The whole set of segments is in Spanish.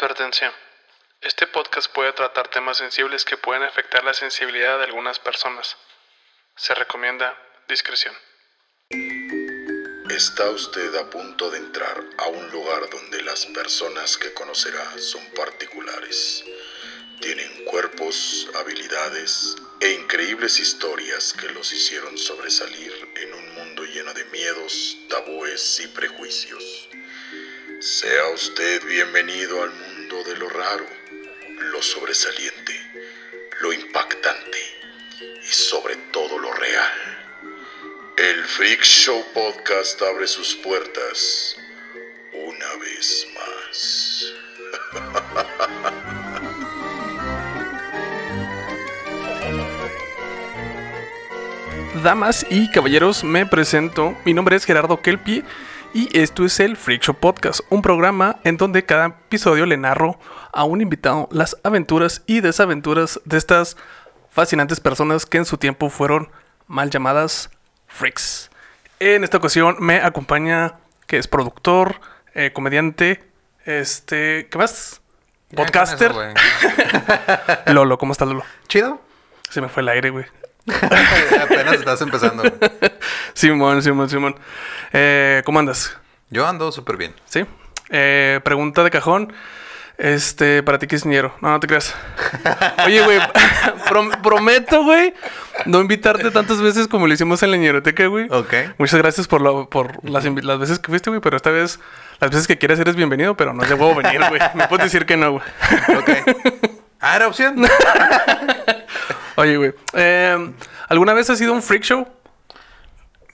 Advertencia. Este podcast puede tratar temas sensibles que pueden afectar la sensibilidad de algunas personas. Se recomienda discreción. Está usted a punto de entrar a un lugar donde las personas que conocerá son particulares. Tienen cuerpos, habilidades e increíbles historias que los hicieron sobresalir en un mundo lleno de miedos, tabúes y prejuicios. Sea usted bienvenido al mundo de lo raro, lo sobresaliente, lo impactante y sobre todo lo real. El Freak Show Podcast abre sus puertas una vez más. Damas y caballeros, me presento. Mi nombre es Gerardo Kelpi y esto es el Freak Show Podcast, un programa en donde cada episodio le narro a un invitado las aventuras y desaventuras de estas fascinantes personas que en su tiempo fueron mal llamadas freaks. En esta ocasión me acompaña que es productor, eh, comediante, este, ¿qué más? Podcaster. eso. Lolo, ¿cómo estás, Lolo? Chido. Se me fue el aire, güey. Apenas estás empezando. Simón, Simón, Simón. Eh, ¿Cómo andas? Yo ando súper bien. ¿Sí? Eh, pregunta de cajón. Este, para ti que es ñero. No, no te creas. Oye, güey, prom- prometo, güey, no invitarte tantas veces como lo hicimos en la ñeroteca, güey. Ok. Muchas gracias por, lo- por las, las veces que fuiste, güey, pero esta vez, las veces que quieras eres bienvenido, pero no debo venir, güey. Me puedes decir que no, güey. Ok. Ah, era opción. Oye, güey, eh, ¿alguna vez has ido a un freak show?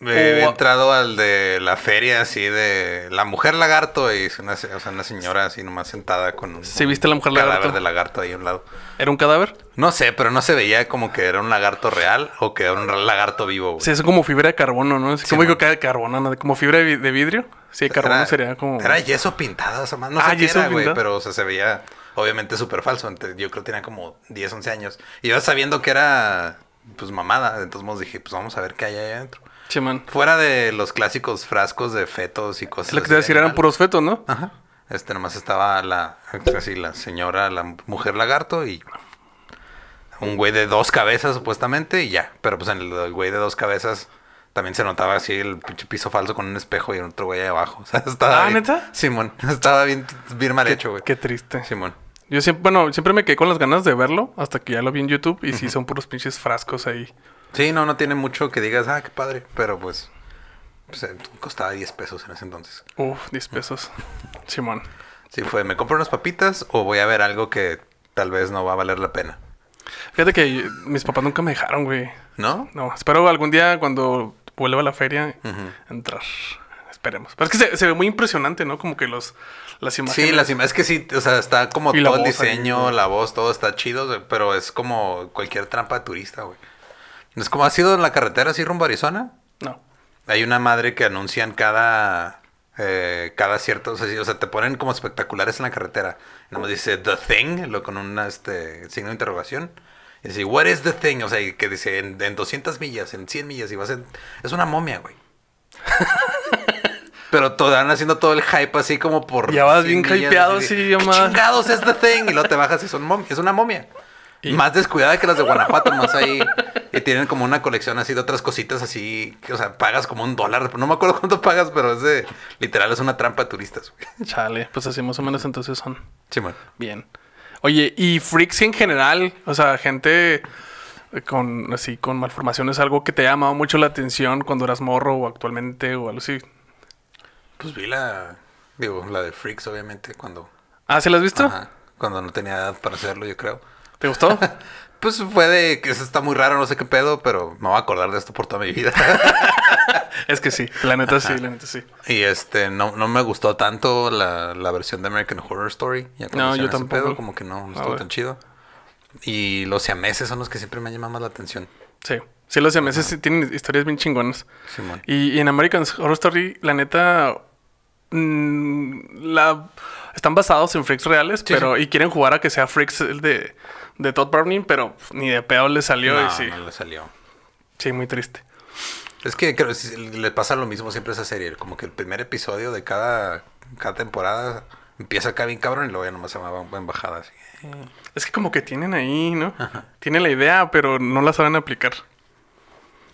He O- entrado al de la feria así de la mujer lagarto y es una, o sea, una señora así nomás sentada con un ¿Sí viste la mujer un cadáver lagarto? de lagarto ahí a un lado. ¿Era un cadáver? No sé, pero no se veía como que era un lagarto real o que era un lagarto vivo. güey. Sí, es como fibra de carbono, ¿no? Sí, ¿Cómo digo que de carbono? ¿no? Como fibra de, vi- de vidrio. Sí, de carbono Era- sería como... Era yeso pintado, o sea, más no Ah, sé qué era, güey, pero o sea, se veía obviamente súper falso. Entonces, yo creo que tenía como 10, 11 años. Y yo sabiendo que era, pues, mamada. Entonces modos, dije, pues vamos a ver qué hay ahí adentro. Sí, man. Fuera de los clásicos frascos de fetos y cosas lo que te iba a así decir, de eran puros fetos, ¿no? Ajá. Este, nomás estaba la, así, la señora, la mujer lagarto y un güey de dos cabezas supuestamente y ya. Pero pues en el, el güey de dos cabezas también se notaba así el pinche piso falso con un espejo y otro güey ahí abajo. O sea, estaba Ah, bien- ¿neta? Simón, estaba bien, bien mal hecho, güey. Qué triste. Simón. Yo siempre, bueno, siempre me quedé con las ganas de verlo hasta que ya lo vi en YouTube y sí son puros pinches frascos ahí. Sí, no, no tiene mucho que digas, ah, qué padre, pero pues, pues, eh, costaba 10 pesos en ese entonces. Uf, 10 pesos. Simón. Sí, fue, ¿me compro unas papitas o voy a ver algo que tal vez no va a valer la pena? Fíjate que mis papás nunca me dejaron, güey. ¿No? No, espero algún día cuando vuelva a la feria entrar. Esperemos. Pero es que se, se ve muy impresionante, ¿no? Como que los las imágenes. Sí, las imágenes, es que sí, o sea, está como Y todo el ahí, diseño, la voz, todo está chido, pero es como cualquier trampa de turista, güey. Es como ha sido en la carretera así rumbo a Arizona. No. Hay una madre que anuncian cada eh, cada cierto, o sea, sí, o sea, te ponen como espectaculares en la carretera. Y nomás dice The Thing, lo con un este, signo de interrogación. Y dice, What is the thing? O sea, que dice en, en 200 millas, en 100 millas, y vas en... Es una momia, güey. Pero todo, van haciendo todo el hype así como por... Ya vas 100 bien hypeado, así sí, de, yo "¿Qué más". chingados es The Thing? Y luego te bajas y son mom- es una momia. Más descuidada que las de Guanajuato, más ahí. Y tienen como una colección así de otras cositas así. Que, o sea, pagas como un dólar. No me acuerdo cuánto pagas, pero es de. Literal, es una trampa de turistas, güey. Chale, pues así más o menos entonces son. Sí, man. Bien. Oye, y freaks en general, o sea, gente con así con malformaciones, algo que te ha llamado mucho la atención cuando eras morro o actualmente o algo así. Pues vi la. Digo, la de Freaks, obviamente, cuando. Ah, ¿se la has visto? Ajá, cuando no tenía edad para hacerlo, yo creo. ¿Te gustó? Pues fue de que eso está muy raro, no sé qué pedo, pero me voy a acordar de esto por toda mi vida. es que sí, la neta sí, la neta sí. y este, no, no me gustó tanto la, la versión de American Horror Story. Ya No, yo tampoco. pedo, como que no, no A estuvo tan chido. Y los siameses son los que siempre me llaman más la atención. Sí. Sí, los siameses tienen historias bien chingonas. Simón. Y, y en American Horror Story, la neta, la, están basados en freaks reales, pero y quieren jugar a que sea freaks el de, de Todd Browning, pero ni de pedo le salió no, y sí, no le salió. sí, muy triste. Es que creo que le pasa lo mismo siempre a esa serie. Como que el primer episodio de cada, cada temporada Empieza acá bien cabrón y luego ya nomás se va en bajada así. Es que como que tienen ahí, ¿no? Tienen la idea, pero no la saben aplicar.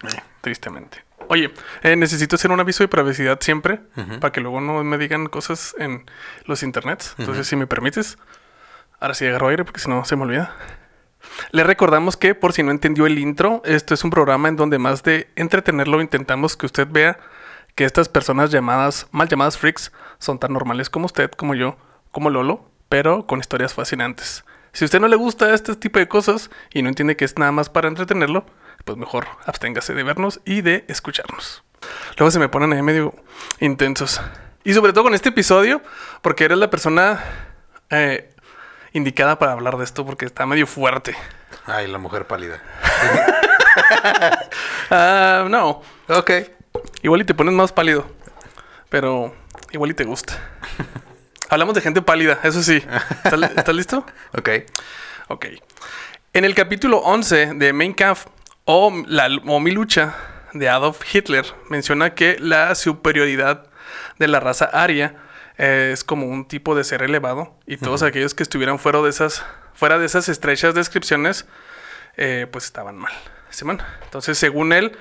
Eh. Tristemente. Oye, eh, necesito hacer un aviso de privacidad siempre para que luego no me digan cosas en los internets. Entonces, si me permites, ahora sí agarro aire porque si no se me olvida. Le recordamos que, por si no entendió el intro, esto es un programa en donde más de entretenerlo intentamos que usted vea que estas personas llamadas, mal llamadas freaks, son tan normales como usted, como yo, como Lolo, pero con historias fascinantes. Si a usted no le gusta este tipo de cosas y no entiende que es nada más para entretenerlo, pues mejor absténgase de vernos y de escucharnos. Luego se me ponen ahí medio intensos. Y sobre todo con este episodio, porque eres la persona eh, indicada para hablar de esto, porque está medio fuerte. Ay, la mujer pálida. Ah, no, Ok. igual y te pones más pálido, pero igual y te gusta. Hablamos de gente pálida, eso sí. ¿Estás, li- estás listo? Ok. Ok. En el capítulo 11 de Mein Kampf o, la, o Mi lucha de Adolf Hitler menciona que la superioridad de la raza aria eh, es como un tipo de ser elevado y todos aquellos que estuvieran fuera de esas, fuera de esas estrechas descripciones eh, pues estaban mal. Simón. Entonces, según él,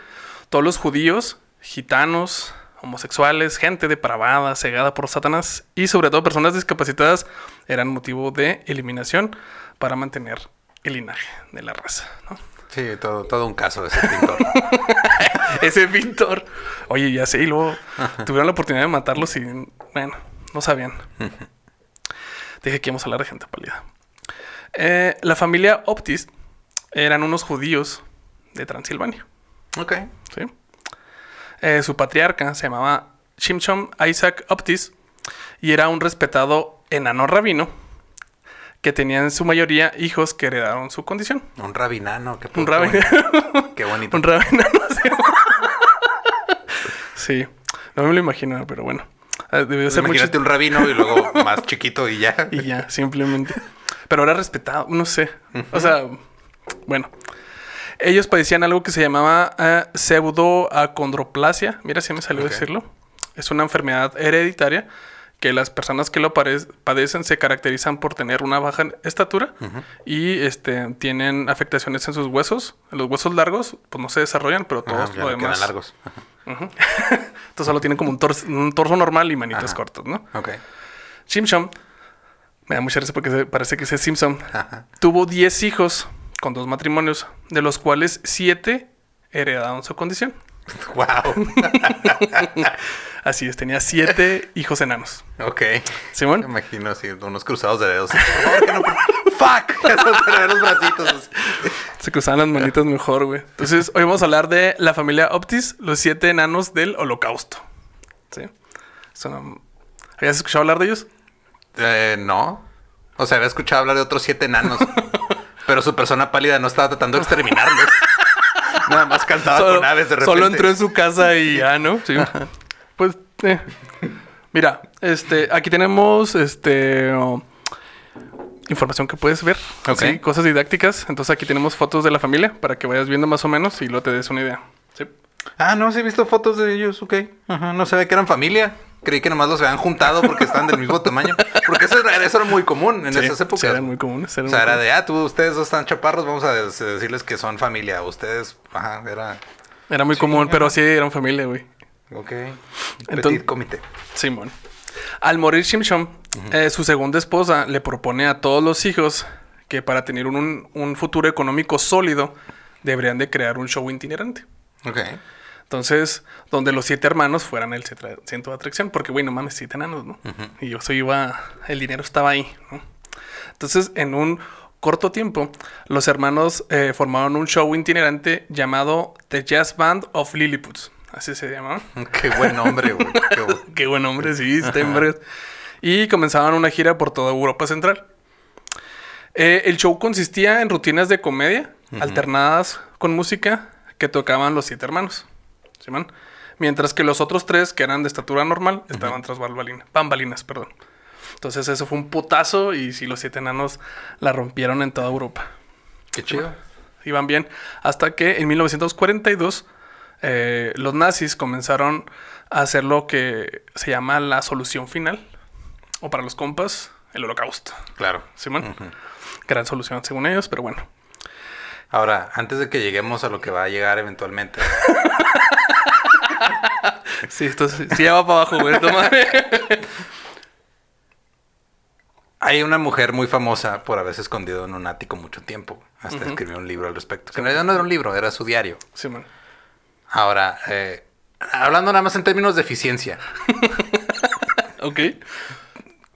todos los judíos, gitanos, homosexuales, gente depravada, cegada por Satanás y sobre todo personas discapacitadas eran motivo de eliminación para mantener el linaje de la raza. ¿no? Sí, todo, todo un caso de ese pintor. Ese pintor. Oye, ya sé, y luego tuvieron la oportunidad de matarlos y, bueno, no sabían. Dije que íbamos a hablar de gente pálida. Eh, la familia Optis eran unos judíos de Transilvania. ok. ¿sí? Eh, su patriarca se llamaba Shimshon Isaac Optis y era un respetado enano rabino que tenía en su mayoría hijos que heredaron su condición. Un rabinano. Qué Un rabino. bonito. Qué bonito. un rabino. sí. no me lo imagino, pero bueno. Eh, Debió ser Imagínate un rabino y luego más chiquito y ya. y ya, simplemente. Pero era respetado, no sé. O sea, bueno. Ellos padecían algo que se llamaba eh, pseudoacondroplasia. Mira, si me salió Ok. decirlo. Es una enfermedad hereditaria que las personas que lo padecen se caracterizan por tener una baja estatura y este tienen afectaciones en sus huesos. Los huesos largos, pues no se desarrollan, pero Ajá, todos lo no quedan demás. largos. Entonces solo tienen como un torso, un torso normal y manitas Ajá. cortas, ¿no? Ok. Simpson, me da mucha risa porque parece que es Simpson, Ajá. tuvo 10 hijos con dos matrimonios, de los cuales 7 heredaron su condición. Wow. Así es, tenía 7 hijos enanos. Ok. Me ¿Simón? imagino así, unos cruzados de dedos. No- ¡Fuck! Bracitos. Se cruzaban las manitas mejor, güey. Entonces, hoy vamos a hablar de la familia Optis, los 7 enanos del holocausto. ¿Sí? Son- ¿Habías escuchado hablar de ellos? Eh, no. O sea, había escuchado hablar de otros siete enanos. pero su persona pálida no estaba tratando de exterminarlos. Nada más cantaba con aves de repente. solo entró en su casa y ya, ¿no? Sí. Pues, eh. Mira, este, aquí tenemos, este, oh, información que puedes ver. Ok. Sí, cosas didácticas. Entonces aquí tenemos fotos de la familia para que vayas viendo más o menos y luego te des una idea. Sí. Ah, no, sí he visto fotos de ellos, ok. Ajá, no sabía que eran familia. Creí que nomás los habían juntado porque estaban del mismo tamaño. Porque eso era, eso era muy común en Sí, esas épocas. sí, eran muy comunes. eran O sea, muy era de, ah, tú, ustedes dos están chaparros, vamos a decirles que son familia. Ustedes, ajá, era, Era muy común, pero sí eran familia, güey. Ok. Entonces- Petit comité. Simón. Al morir Shimshon, eh, su segunda esposa le propone a todos los hijos que para tener un, un futuro económico sólido deberían de crear un show itinerante. Ok. Entonces, donde los siete hermanos fueran el centro de atracción, porque, güey, no mames, siete enanos, ¿no? Y yo soy iba, el dinero estaba ahí, ¿no? Entonces, en un corto tiempo, los hermanos eh, formaron un show itinerante llamado The Jazz Band of Lilliput. Así se llamaba. Qué buen nombre, güey. Qué bu- Qué buen hombre, sí, está en. Y comenzaban una gira por toda Europa Central. Eh, el show consistía en rutinas de comedia alternadas con música que tocaban los siete hermanos. ¿Simón? Mientras que los otros tres, que eran de estatura normal, estaban tras bambalinas, bambalinas. Perdón. Entonces eso fue un putazo y sí, los siete enanos la rompieron en toda Europa. Qué chido. Iban bien. Hasta que en 1942 eh, los nazis comenzaron a hacer lo que se llama la solución final. o para los compas, el holocausto. Claro. Simón. Gran solución según ellos, pero bueno. Ahora, antes de que lleguemos a lo que va a llegar eventualmente. Sí, esto sí, sí ya va para abajo, güey. madre. Hay una mujer muy famosa por haberse escondido en un ático mucho tiempo. Hasta escribió un libro al respecto. Que en realidad no era un libro, era su diario. Simón. Ahora, eh, hablando nada más en términos de eficiencia. Ok.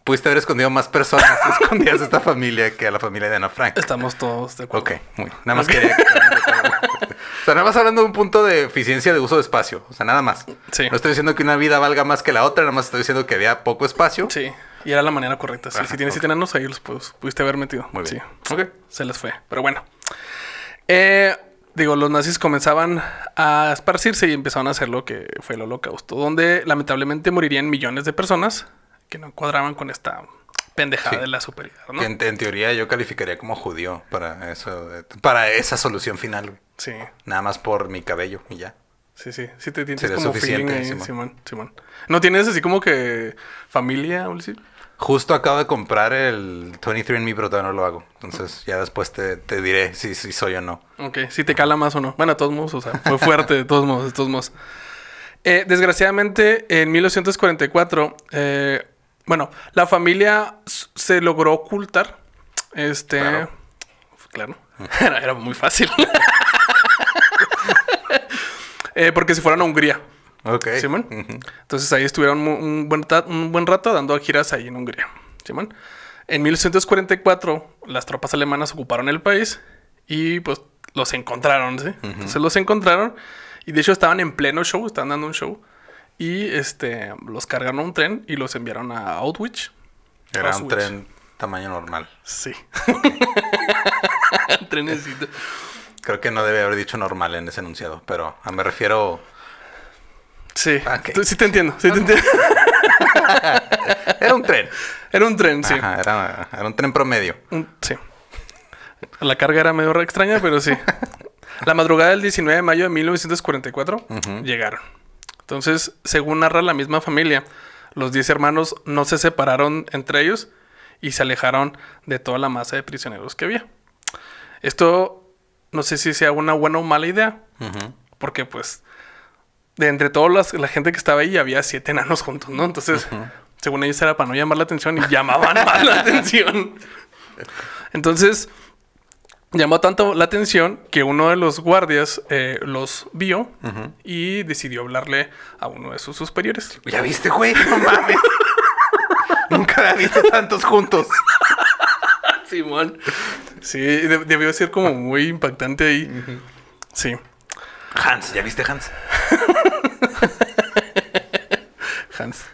Pudiste haber escondido más personas escondidas a esta familia que a la familia de Ana Frank. Estamos todos de acuerdo. Ok, muy. Nada más quería. que- o sea, nada más hablando de un punto de eficiencia de uso de espacio. O sea, nada más. Sí. No estoy diciendo que una vida valga más que la otra, nada más estoy diciendo que había poco espacio. Sí. Y era la manera correcta. Sí, Ajá, si tienes ok. siete enanos, ahí los pudiste haber metido. Muy bien. Sí. Ok. Se les fue. Pero bueno. Eh, digo, los nazis comenzaban a esparcirse y empezaron a hacer lo que fue el holocausto, donde lamentablemente morirían millones de personas que no cuadraban con esta pendejada Sí. de la superioridad, ¿no? En, en teoría yo calificaría como judío para eso, para esa solución final. güey. Sí, Nada más por mi cabello y ya. sí, sí. Sí te tienes Sería como suficiente, feeling ahí, Simón. Simón. Simón. ¿No tienes así como que familia, Ulsi? Justo acabo de comprar el 23andMe, pero todavía no lo hago. Entonces ya después te, te diré si, si soy o no. Ok, si te cala más o no. Bueno, de todos modos, o sea, fue fuerte, de todos modos, de todos modos. Eh, desgraciadamente, en 1944, eh, bueno, la familia se logró ocultar. Este. Claro. Claro. Era, era muy fácil. Eh, porque se fueron a Hungría. Ok. Simón. Entonces ahí estuvieron un buen, un buen rato dando giras ahí en Hungría. Simón. En 1944 las tropas alemanas ocuparon el país y pues los encontraron, ¿sí? Entonces los encontraron y de hecho estaban en pleno show, estaban dando un show y este los cargaron a un tren y los enviaron a Outwich. Era un tren tamaño normal. Sí. Trenecito. Creo que no debe haber dicho normal en ese enunciado, pero ah, me refiero... Sí. Tú- Sí te entiendo, sí te entiendo. Era un tren. Era un tren, sí. Ajá, era, era un tren promedio. Sí. La carga era medio extraña, pero sí. La madrugada del 19 de mayo de 1944 llegaron. Entonces, según narra la misma familia, los 10 hermanos no se separaron entre ellos y se alejaron de toda la masa de prisioneros que había. Esto no sé si sea una buena o mala idea, porque pues de entre toda las- la gente que estaba ahí había siete enanos juntos, ¿no? Entonces, según ellos era para no llamar la atención y llamaban más la atención. Entonces, llamó tanto la atención que uno de los guardias eh, los vio y decidió hablarle a uno de sus superiores. ¿Ya viste, güey? No mames. Nunca había visto tantos juntos. Simón. Sí, de- debió ser como muy impactante ahí. Sí. Hans, ¿ya viste Hans? Hans.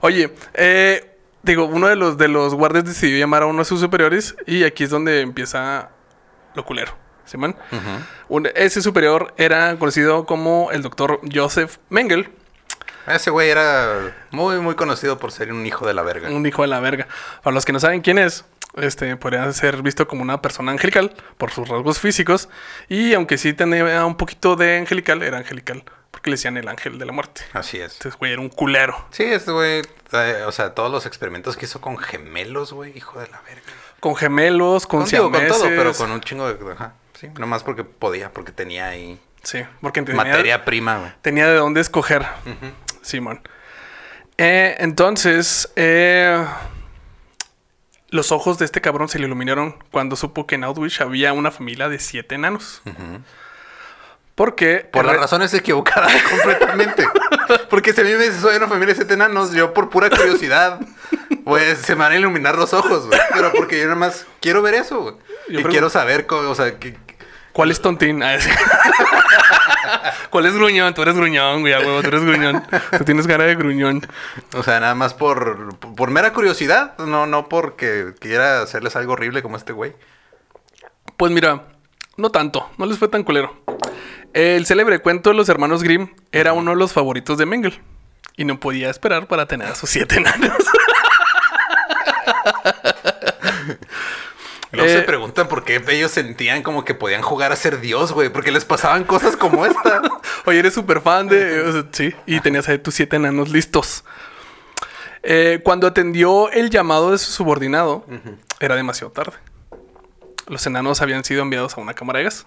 Oye, eh, digo, uno de los, de los guardias decidió llamar a uno de sus superiores y aquí es donde empieza lo culero. Un- ese superior era conocido como el doctor Joseph Mengel, Ese güey era muy, muy conocido por ser un hijo de la verga. un hijo de la verga. Para los que no saben quién es, este podría ser visto como una persona angelical por sus rasgos físicos y aunque sí tenía un poquito de angelical, era angelical le decían el ángel de la muerte. Así es. Entonces, güey, era un culero. Sí, este güey, eh, o sea, todos los experimentos que hizo con gemelos, güey, hijo de la verga. Con gemelos, con Con, digo, con todo, pero con un chingo de... Ajá, sí, nomás porque podía, porque tenía ahí Sí, porque tenía, materia prima, güey. tenía de dónde escoger. Simón. Eh, entonces, eh, los ojos de este cabrón se le iluminaron cuando supo que en Outwich había una familia de siete enanos. Porque... Por las razones equivocadas completamente. Porque si a mí me dices, soy una familia de siete enanos, yo por pura curiosidad, pues se me van a iluminar los ojos, güey. Pero porque yo nada más quiero ver eso, güey. Y quiero saber, cómo, o sea, que, ¿Cuál es tontín? Ah. ¿Cuál es gruñón? Tú eres gruñón, güey, a huevo, tú eres gruñón. Tú tienes cara de gruñón. o sea, nada más por, por mera curiosidad, no, no porque quiera hacerles algo horrible como este güey. Pues mira, no tanto, no les fue tan culero. El célebre cuento de los hermanos Grimm era uno de los favoritos de Mengel. Y no podía esperar para tener a sus siete enanos. Eh, se preguntan por qué ellos sentían como que podían jugar a ser Dios, güey. Porque les pasaban cosas como esta. Oye, eres súper fan de... o sea, sí, y tenías ahí tus siete enanos listos. Eh, cuando atendió el llamado de su subordinado, era demasiado tarde. Los enanos habían sido enviados a una cámara de gas.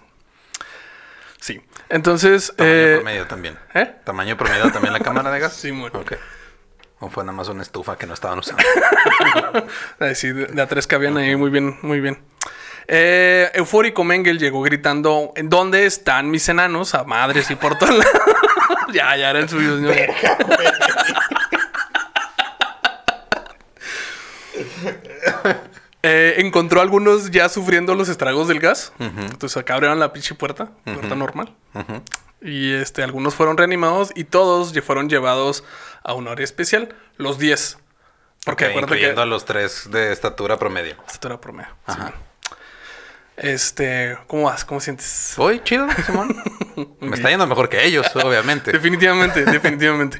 Sí. Entonces. Tamaño eh, promedio también. ¿eh? Tamaño promedio también la cámara de gas. Sí, bueno. Ok. O fue nada más una estufa que no estaban usando. Ay, sí, de, de a tres que habían ahí, muy bien, muy bien. Eh, eufórico Mengel llegó gritando: ¿En dónde están mis enanos? A madres y por todos lados. ya, ya eran suyos. ¿no? Eh, encontró a algunos ya sufriendo los estragos del gas. Entonces acá abrieron la pinche puerta, puerta normal. Y este, algunos fueron reanimados y todos fueron llevados a un área especial. Los 10. Porque Ok, acuérdate que... incluyendo a los tres de estatura promedio. Estatura promedio. Ajá. sí. Este, ¿cómo vas? ¿Cómo sientes? Voy, chido, Simón. Me está yendo mejor que ellos, obviamente. Definitivamente, definitivamente.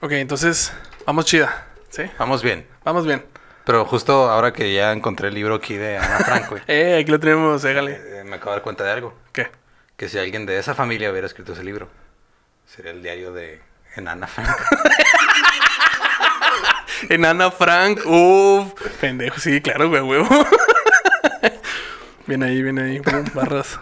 Ok, entonces, vamos chida. ¿Sí? Vamos bien. Vamos bien. Pero justo ahora que ya encontré el libro aquí de Ana Frank, güey, Eh, aquí lo tenemos, hágale. eh, me acabo de dar cuenta de algo. ¿Qué? Que si alguien de esa familia hubiera escrito ese libro, sería el diario de Enana Frank. Enana Frank. Uf, pendejo. Sí, claro, güey, huevo. bien ahí, bien ahí. Barras.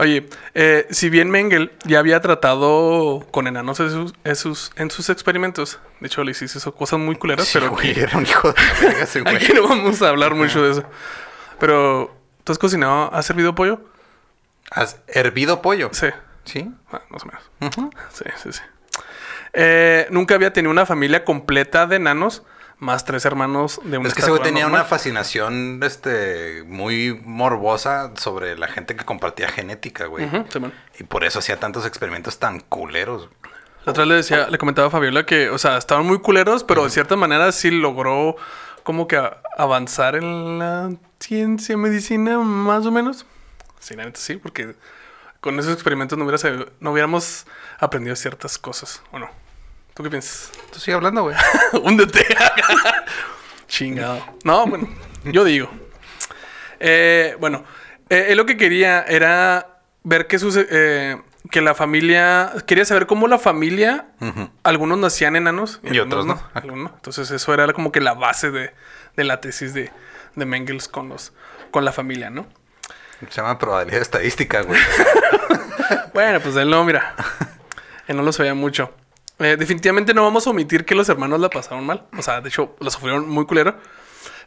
Oye, eh, si bien Mengel ya había tratado con enanos en sus, en sus, en sus experimentos, de hecho le hiciste eso, cosas muy culeras, Sí, pero güey, que- era un hijo de la verga ese güey. aquí no vamos a hablar mucho de eso. Pero, ¿tú has cocinado? ¿Has servido pollo? ¿Has hervido pollo? Sí, Sí. ah, más o menos. Sí, sí, sí. Eh, nunca había tenido una familia completa de enanos, más tres hermanos de una Es que ese güey tenía normal. una fascinación este, muy morbosa sobre la gente que compartía genética, güey. Ujú, Simón. Y por eso hacía tantos experimentos tan culeros. La otra vez le decía, le comentaba a Fabiola que, o sea, estaban muy culeros, pero de cierta manera sí logró como que avanzar en la ciencia, medicina, más o menos. Sí, la neta sí, porque con esos experimentos no, hubiera no hubiéramos aprendido ciertas cosas, ¿o no? ¿Tú qué piensas? Tú sigue hablando, güey. Húndete. Chingado. No, bueno, yo digo. Eh, bueno, eh, él lo que quería era ver que sus, eh, que la familia, quería saber cómo la familia, algunos nacían enanos Y otros no. algunos no. Entonces eso era como que la base de, de la tesis de, de Mengels con los, con la familia, ¿no? Se llama probabilidad estadística, güey. Bueno, pues él no, mira. Él no lo sabía mucho. Eh, definitivamente no vamos a omitir que los hermanos la pasaron mal. O sea, de hecho, lo sufrieron muy culero.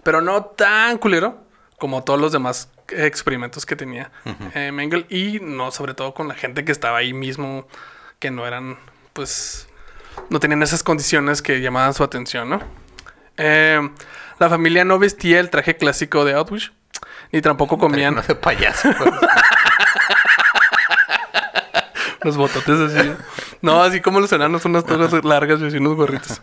Pero no tan culero como todos los demás experimentos que tenía eh, Mengel. Y no, sobre todo con la gente que estaba ahí mismo, que no eran, pues, no tenían esas condiciones que llamaban su atención, ¿no? Eh, la familia no vestía el traje clásico de Outwish. Ni tampoco comían No de payaso. güey. Los bototes así. No, así como los enanos, unas togas largas y así unos gorritos.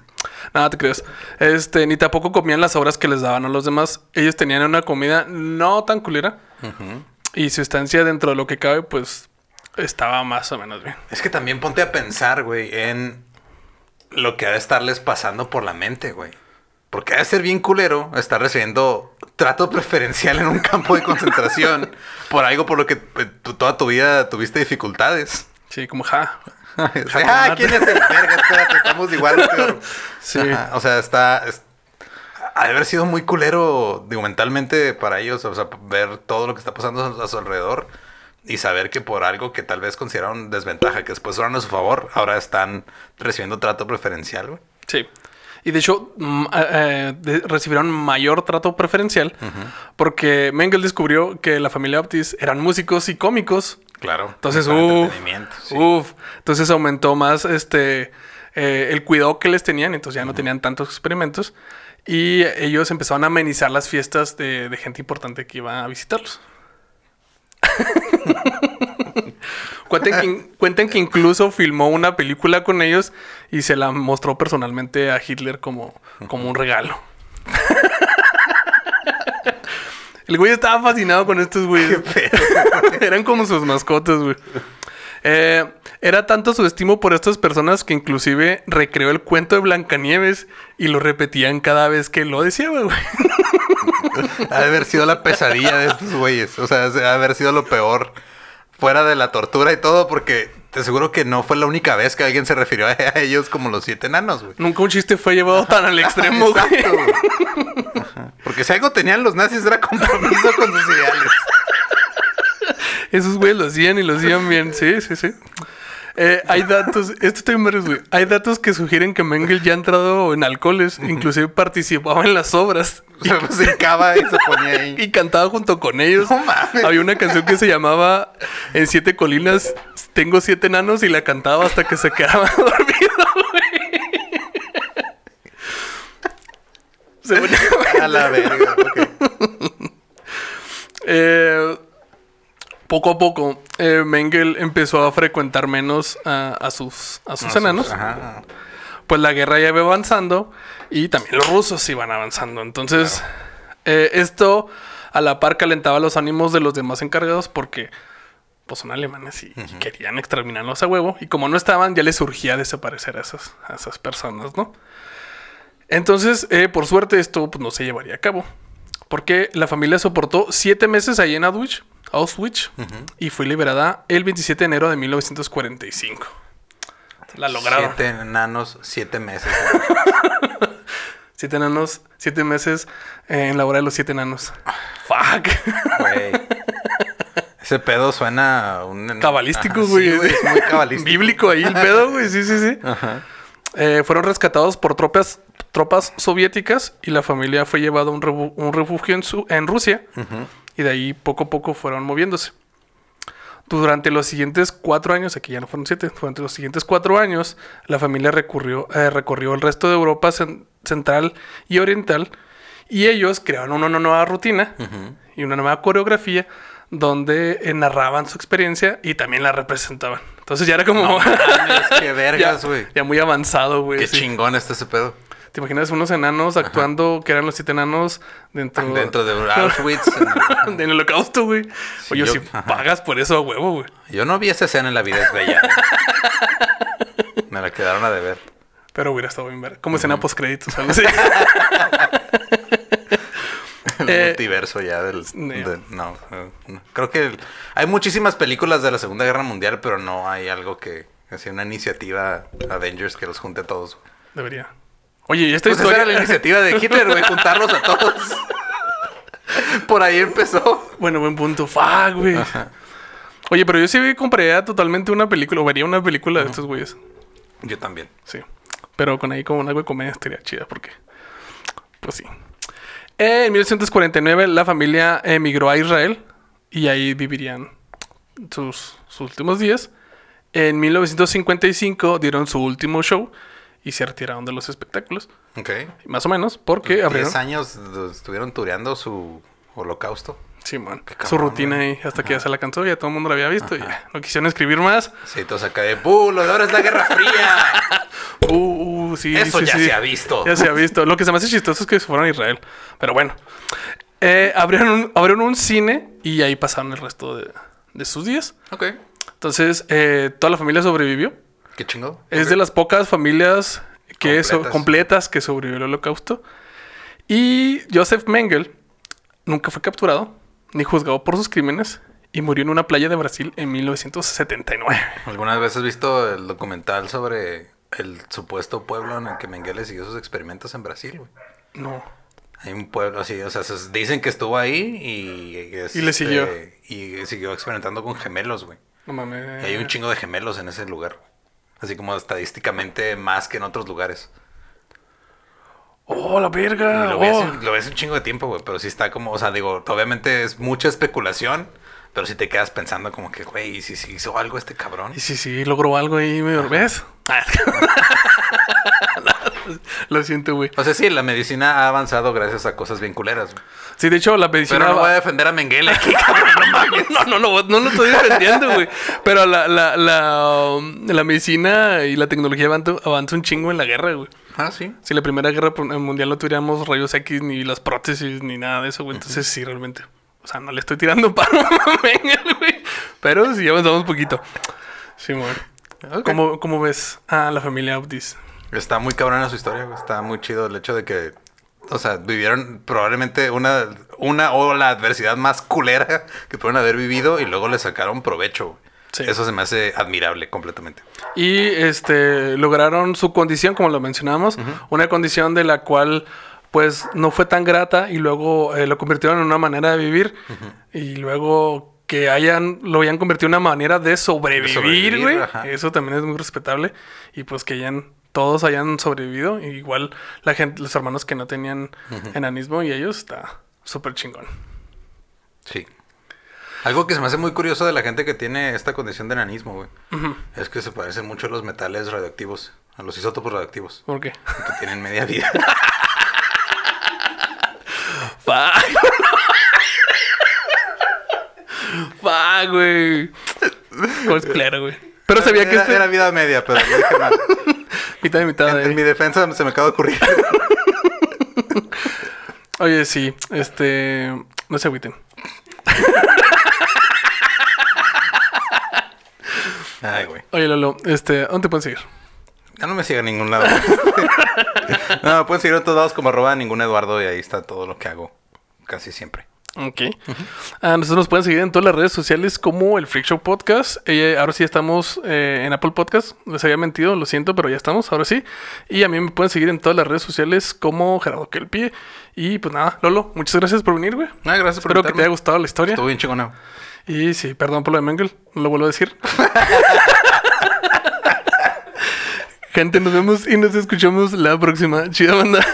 Nada, te creas. Este, ni tampoco comían las obras que les daban a los demás. Ellos tenían una comida no tan culera. Y su estancia dentro de lo que cabe, pues, estaba más o menos bien. Es que también ponte a pensar, güey, en lo que ha de estarles pasando por la mente, güey. Porque ha de ser bien culero estar recibiendo trato preferencial en un campo de concentración por algo por lo que eh, tú toda tu vida tuviste dificultades. Sí, como ja. ah, ¿quién es el verga? Espérate, estamos igual. peor. Sí. Ajá, o sea, está... es- ha de haber sido muy culero, digo, mentalmente para ellos, o sea, ver todo lo que está pasando a su alrededor y saber que por algo que tal vez consideraron desventaja, que después fueron a su favor, ahora están recibiendo trato preferencial, güey. Sí. Y de hecho, mm, eh, eh, de- recibieron mayor trato preferencial porque Mengel descubrió que la familia Baptist eran músicos y cómicos Claro. Entonces, uff, sí. Entonces aumentó más este eh, el cuidado que les tenían, entonces ya no tenían tantos experimentos. Y ellos empezaron a amenizar las fiestas de, de gente importante que iba a visitarlos. cuenten, que, cuenten que incluso filmó una película con ellos y se la mostró personalmente a Hitler como, como un regalo. El güey estaba fascinado con estos güeyes. Eran como sus mascotas, güey. Eh, era tanto su estimo por estas personas que inclusive recreó el cuento de Blancanieves y lo repetían cada vez que lo decía, güey. Ha de haber sido la pesadilla de estos güeyes. O sea, ha de haber sido lo peor. Fuera de la tortura y todo, porque te aseguro que no fue la única vez que alguien se refirió a, a ellos como los siete enanos, güey. Nunca un chiste fue llevado tan al extremo, güey. Ajá. Porque si algo tenían los nazis era compromiso con sus ideales. Esos güeyes lo hacían y lo hacían bien. Sí, sí, sí. Eh, hay datos, esto está bien güey. Hay datos que sugieren que Mengel ya ha entrado en alcoholes, inclusive participaba en las obras se hincaba y se ponía ahí. y cantaba junto con ellos. No mames. Había una canción que se llamaba En siete colinas tengo siete enanos y la cantaba hasta que se quedaba dormido, güey. Se ponía- A la verga, ok. Eh, poco a poco, eh, Mengel empezó a frecuentar menos a, a sus, a sus enanos. Ajá. Pues la guerra ya iba avanzando y también los rusos iban avanzando. Entonces, eh, esto a la par calentaba los ánimos de los demás encargados porque pues son alemanes y, y querían exterminarlos a huevo. Y como no estaban, ya les surgía desaparecer a esas, a esas personas, ¿no? Entonces, eh, por suerte, esto pues, no se llevaría a cabo. Porque la familia soportó siete meses ahí en Auschwitz, Auschwitz y fue liberada el 27 de enero de 1945. La lograron. Siete enanos, siete meses. Siete enanos, siete meses eh, en la hora de los siete enanos. Fuck. Güey. Ese pedo suena un... Cabalístico, güey. sí, es muy cabalístico. Bíblico ahí el pedo, güey. Sí, sí, sí. Ajá. Eh, fueron rescatados por tropas, tropas soviéticas y la familia fue llevada a un, refu- un refugio en, su- en Rusia. Y de ahí poco a poco fueron moviéndose. Durante los siguientes cuatro años, aquí ya no fueron siete, durante los siguientes cuatro años, la familia recurrió, eh, recorrió el resto de Europa cen- central y oriental y ellos crearon una, una nueva rutina y una nueva coreografía donde eh, narraban su experiencia y también la representaban. Entonces ya era como... Mames, qué vergas, güey. ya muy avanzado, güey. Qué sí. chingón está ese pedo. ¿Te imaginas unos enanos actuando que eran los siete enanos dentro, Dentro de Auschwitz. en- del holocausto, güey? Sí, Oye, yo- si ajá. pagas por eso a huevo, güey. Yo no vi esa escena en La Vida es Bella. Me la quedaron a deber. Pero hubiera estado bien ver. Como escena post créditos, algo así. El Eh, multiverso ya del... no. de- no, eh, no. Creo que el- hay muchísimas películas de la Segunda Guerra Mundial, pero no hay algo que... Así una iniciativa Avengers que los junte a todos. Debería. Oye, y esta Pues esa historia. era la iniciativa de Hitler, güey, juntarlos a todos. Por ahí empezó. bueno, buen punto. Fuck, güey. Oye, pero yo sí compraría totalmente una película, o vería una película de estos güeyes. Yo también. Sí. Pero con ahí como algo de comedia estaría chida porque... Pues sí. En 1949 la familia emigró a Israel y ahí vivirían sus, sus últimos días. En 1955 dieron su último show y se retiraron de los espectáculos. Ok. Más o menos, porque abrieron... Años estuvieron tureando su holocausto. Sí, man. Qué Su rutina ahí hasta que ya se la cansó, ya todo el mundo la había visto y ya no quisieron escribir más. Sí, todos acá de ¡Buh! Lo de ahora es la Guerra Fría. Uh, uh, sí, Eso sí, ya sí. se ha visto. Ya se ha visto. Lo que se me hace chistoso es que se fueron a Israel. Pero bueno. Eh, abrieron, un, abrieron un cine y ahí pasaron el resto de, de sus días. ok. Entonces, eh, toda la familia sobrevivió. Qué chingo. Es de las pocas familias que so- Completas. completas que sobrevivió el holocausto. Y Joseph Mengel nunca fue capturado ni juzgado por sus crímenes y murió en una playa de Brasil en 1979. ¿Alguna vez has visto el documental sobre el supuesto pueblo en el que Mengele siguió sus experimentos en Brasil, güey? No. Hay un pueblo así, o sea, se- dicen que estuvo ahí y... es, Y le siguió. Y siguió experimentando con gemelos, güey. No mames. Y hay un chingo de gemelos en ese lugar. Así como estadísticamente más que en otros lugares. Oh, la verga. Lo ves, Oh. lo ves un chingo de tiempo, güey. Pero sí está como, o sea, digo, obviamente es mucha especulación. Pero si te quedas pensando como que, güey, ¿y si, si hizo algo este cabrón? Y sí, sí, logró algo ahí, ¿me ves? Ah. Lo siento, güey. O sea, sí, la medicina ha avanzado gracias a cosas bien culeras. güey. Sí, de hecho, la medicina... Pero no va- voy a defender a Mengele aquí, cabrón. No no, no, no, no lo estoy defendiendo, güey. Pero la, la, la, um, la medicina y la tecnología avanza un chingo en la guerra, güey. Ah, sí. Si la primera guerra mundial no tuviéramos rayos X, ni las prótesis, ni nada de eso, güey. Entonces, sí, realmente. O sea, no le estoy tirando paro a güey. Pero sí avanzamos un poquito. Sí, güey. ¿Cómo, ¿Cómo ves a la familia Audis? Está muy cabrona su historia, güey. Está muy chido el hecho de que, o sea, vivieron probablemente una, una o la adversidad más culera que pudieron haber vivido y luego le sacaron provecho, güey. Sí. Eso se me hace admirable completamente. Y este lograron su condición, como lo mencionamos, una condición de la cual pues no fue tan grata y luego eh, lo convirtieron en una manera de vivir y luego que hayan lo hayan convertido en una manera de sobrevivir, güey. Eso también es muy respetable y pues que hayan todos hayan sobrevivido, igual la gente los hermanos que no tenían enanismo y ellos está súper chingón. Sí. Algo que se me hace muy curioso de la gente que tiene esta condición de enanismo, güey. Es que se parecen mucho a los metales radioactivos, a los isótopos radioactivos, ¿Por qué? que tienen media vida. Fuck. Fuck, güey. Pues claro, güey. Pero sabía que este... era vida media, pero lo dije mal. Mitad y mitad. En, en mi defensa se me acaba de ocurrir. Oye, sí. Este... No se agüiten. Ay, güey. Oye, Lolo. Este... ¿Dónde te pueden seguir? Ya no me siga a ningún lado. no, pueden seguir a todos lados como arroba ningún Eduardo y ahí está todo lo que hago. Casi siempre. Ok. A nosotros nos pueden seguir en todas las redes sociales como el Freak Show Podcast. Eh, ahora sí estamos eh, en Apple Podcast. Les había mentido, lo siento, pero ya estamos, ahora sí. Y a mí me pueden seguir en todas las redes sociales como Gerardo Kelpie. Y pues nada, Lolo, muchas gracias por venir, güey. Ah, gracias por Espero que te invitarme. haya gustado la historia. Estuvo bien chingona. Y sí, perdón por lo de Mengel, no lo vuelvo a decir. Gente, nos vemos y nos escuchamos la próxima. Chida banda.